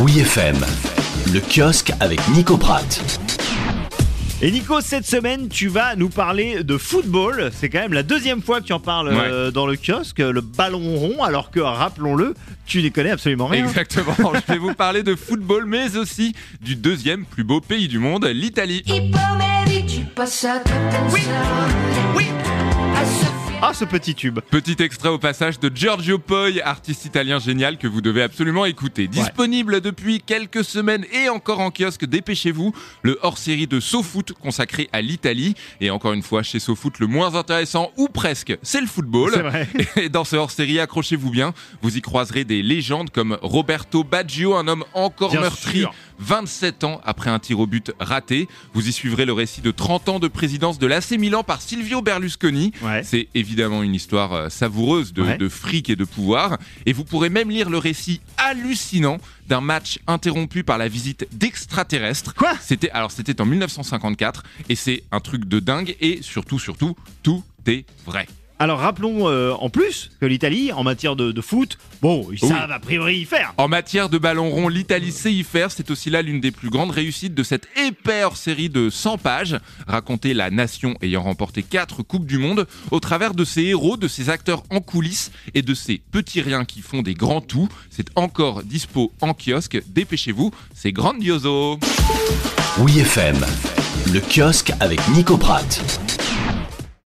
Oui FM, le kiosque avec Nico Pratt. Et Nico, cette semaine, tu vas nous parler de football. C'est quand même la deuxième fois que tu en parles euh, dans le kiosque, le ballon rond, alors que, rappelons-le, tu n'y connais absolument rien. Exactement, je vais vous parler de football, mais aussi du deuxième plus beau pays du monde, l'Italie. Oui, oui. Ah, ce petit tube. Petit extrait au passage de Giorgio Poi, artiste italien génial que vous devez absolument écouter. Disponible depuis quelques semaines et encore en kiosque, dépêchez-vous, le hors-série de SoFoot consacré à l'Italie. Et encore une fois, chez SoFoot, le moins intéressant, ou presque, c'est le football. Vrai. Et dans ce hors-série, accrochez-vous bien, vous y croiserez des légendes comme Roberto Baggio, un homme encore Bien meurtri. sûr. 27 ans après un tir au but raté. Vous y suivrez le récit de 30 ans de présidence de l'AC Milan par Silvio Berlusconi. Ouais. C'est évidemment une histoire euh, savoureuse de, Ouais. de fric et de pouvoir. Et vous pourrez même lire le récit hallucinant d'un match interrompu par la visite d'extraterrestres. Quoi? C'était alors c'était en 1954 et c'est un truc de dingue et surtout surtout tout est vrai. Alors, rappelons euh, en plus que l'Italie, en matière de, de foot, bon, ils Oui. savent a priori y faire. En matière de ballon rond, l'Italie sait y faire. C'est aussi là l'une des plus grandes réussites de cette épais série de 100 pages. Raconter la nation ayant remporté 4 Coupes du Monde au travers de ses héros, de ses acteurs en coulisses et de ces petits riens qui font des grands tout. C'est encore dispo en kiosque. Dépêchez-vous, c'est grandioso. Oui FM, le kiosque avec Nico Pratt.